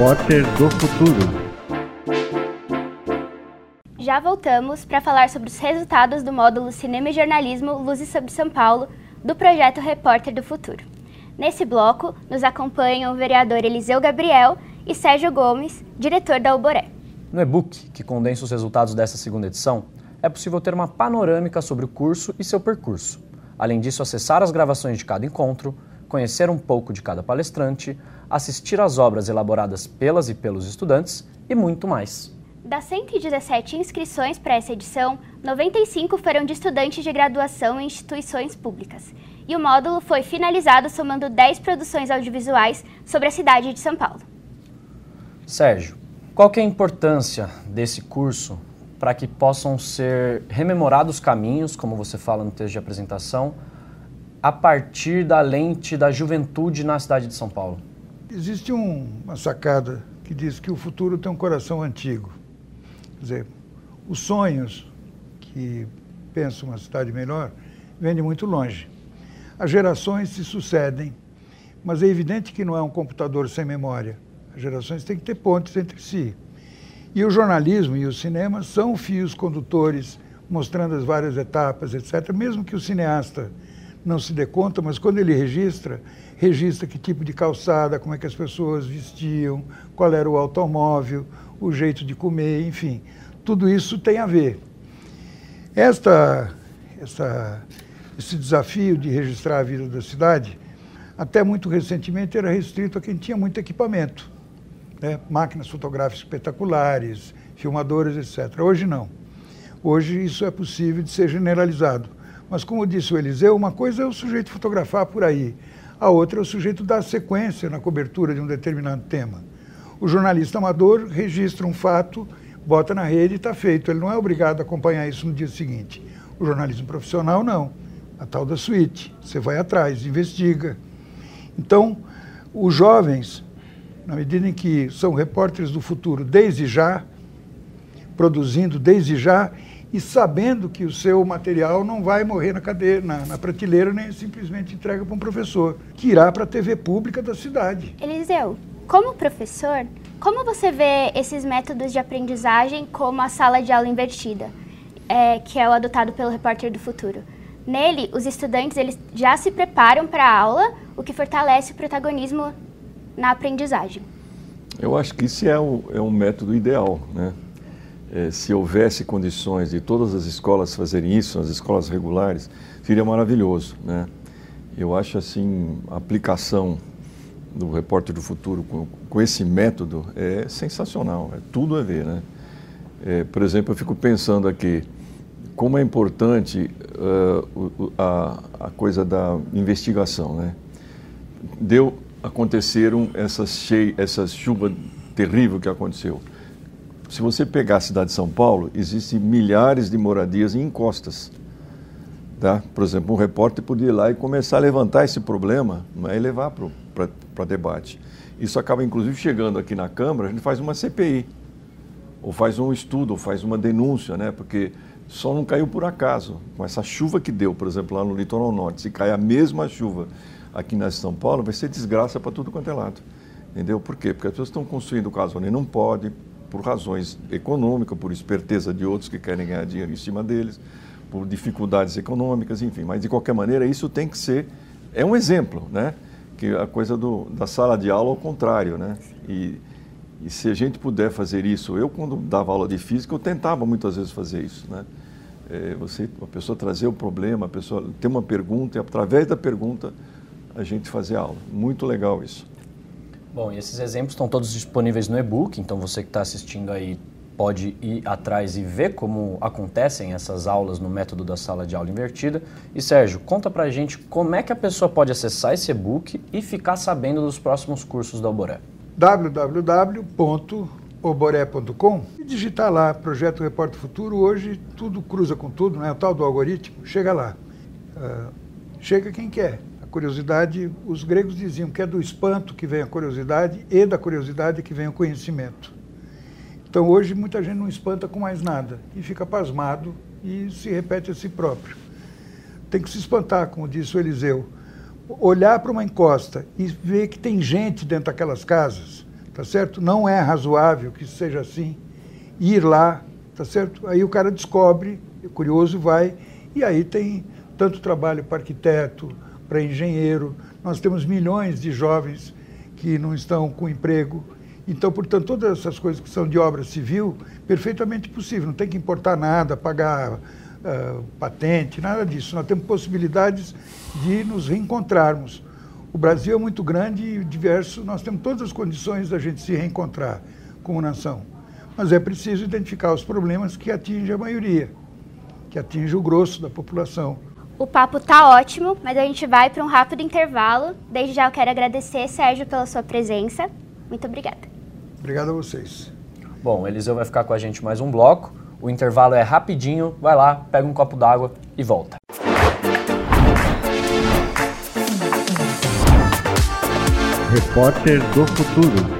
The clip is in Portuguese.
Repórter do Futuro. Já voltamos para falar sobre os resultados do módulo Cinema e Jornalismo Luzes sobre São Paulo do projeto Repórter do Futuro. Nesse bloco, nos acompanham o vereador Eliseu Gabriel e Sérgio Gomes, diretor da Alboré. No e-book, que condensa os resultados dessa segunda edição, é possível ter uma panorâmica sobre o curso e seu percurso. Além disso, acessar as gravações de cada encontro, conhecer um pouco de cada palestrante, assistir às obras elaboradas pelas e pelos estudantes e muito mais. Das 117 inscrições para essa edição, 95 foram de estudantes de graduação em instituições públicas. E o módulo foi finalizado somando 10 produções audiovisuais sobre a cidade de São Paulo. Sérgio, qual é a importância desse curso para que possam ser rememorados caminhos, como você fala no texto de apresentação, a partir da lente da juventude na cidade de São Paulo? Existe um, uma sacada que diz que o futuro tem um coração antigo. Quer dizer, os sonhos que pensam uma cidade melhor vêm de muito longe. As gerações se sucedem, mas é evidente que não é um computador sem memória. As gerações têm que ter pontes entre si. E o jornalismo e o cinema são fios condutores, mostrando as várias etapas, etc. Mesmo que o cineasta não se dê conta, mas quando ele registra, registra que tipo de calçada, como é que as pessoas vestiam, qual era o automóvel, o jeito de comer, enfim. Tudo isso tem a ver. Esta, essa, esse desafio de registrar a vida da cidade, até muito recentemente era restrito a quem tinha muito equipamento. Né? Máquinas fotográficas espetaculares, filmadoras, etc. Hoje não. Hoje isso é possível de ser generalizado. Mas como disse o Eliseu, uma coisa é o sujeito fotografar por aí, a outra é o sujeito dar sequência na cobertura de um determinado tema. O jornalista amador registra um fato, bota na rede e está feito. Ele não é obrigado a acompanhar isso no dia seguinte. O jornalismo profissional, não. A tal da suíte. Você vai atrás, investiga. Então, os jovens, na medida em que são repórteres do futuro desde já, produzindo desde já, e sabendo que o seu material não vai morrer na cadeira, na, na prateleira, nem simplesmente entrega para um professor, que irá para a TV pública da cidade. Eliseu, como professor, como você vê esses métodos de aprendizagem como a sala de aula invertida, é, que é o adotado pelo Repórter do Futuro? Nele, os estudantes eles já se preparam para a aula, o que fortalece o protagonismo na aprendizagem. Eu acho que isso é, o, é um método ideal, né? É, se houvesse condições de todas as escolas fazerem isso, as escolas regulares, seria maravilhoso. Né? Eu acho assim, a aplicação do Repórter do Futuro com, com esse método é sensacional, é tudo a ver. Né? É, por exemplo, eu fico pensando aqui, como é importante uh, a, a coisa da investigação. Né? Deu, aconteceram essas, essas chuvas terríveis que aconteceu se você pegar a cidade de São Paulo, existem milhares de moradias em encostas. Tá? Por exemplo, um repórter podia ir lá e começar a levantar esse problema né, e levar para debate. Isso acaba, inclusive, chegando aqui na Câmara, a gente faz uma CPI, ou faz um estudo, ou faz uma denúncia, né? porque só não caiu por acaso. Com essa chuva que deu, por exemplo, lá no litoral norte, se cair a mesma chuva aqui na São Paulo, vai ser desgraça para tudo quanto é lado. Entendeu? Por quê? Porque as pessoas estão construindo casa onde não pode, por razões econômicas, por esperteza de outros que querem ganhar dinheiro em cima deles, por dificuldades econômicas, enfim. Mas, de qualquer maneira, isso tem que ser. É um exemplo, né? Que a coisa do, da sala de aula ao contrário, né? E, e se a gente puder fazer isso, eu, quando dava aula de física, eu tentava muitas vezes fazer isso, né? É, você, a pessoa trazer o problema, a pessoa ter uma pergunta e, através da pergunta, a gente fazer aula. Muito legal isso. Bom, e esses exemplos estão todos disponíveis no e-book, então você que está assistindo aí pode ir atrás e ver como acontecem essas aulas no método da sala de aula invertida. E Sérgio, conta pra gente como é que a pessoa pode acessar esse e-book e ficar sabendo dos próximos cursos da Oboré. www.oboré.com e digitar lá Projeto Repórter Futuro. Hoje tudo cruza com tudo, né? o tal do algoritmo. Chega lá. Uh, chega quem quer curiosidade, os gregos diziam que é do espanto que vem a curiosidade e da curiosidade que vem o conhecimento. Então hoje muita gente não espanta com mais nada e fica pasmado e se repete a si próprio. Tem que se espantar, como disse o Eliseu. Olhar para uma encosta e ver que tem gente dentro daquelas casas, tá certo? Não é razoável que seja assim. Ir lá, tá certo? Aí o cara descobre, o curioso vai, e aí tem tanto trabalho para arquiteto, para engenheiro. Nós temos milhões de jovens que não estão com emprego. Então, portanto, todas essas coisas que são de obra civil, perfeitamente possível. Não tem que importar nada, pagar uh, patente, nada disso. Nós temos possibilidades de nos reencontrarmos. O Brasil é muito grande e diverso, nós temos todas as condições da gente se reencontrar como nação. Mas é preciso identificar os problemas que atingem a maioria, que atingem o grosso da população. O papo tá ótimo, mas a gente vai para um rápido intervalo. Desde já eu quero agradecer, Sérgio, pela sua presença. Muito obrigada. Obrigado a vocês. Bom, Eliseu vai ficar com a gente mais um bloco. O intervalo é rapidinho. Vai lá, pega um copo d'água e volta. Repórter do Futuro.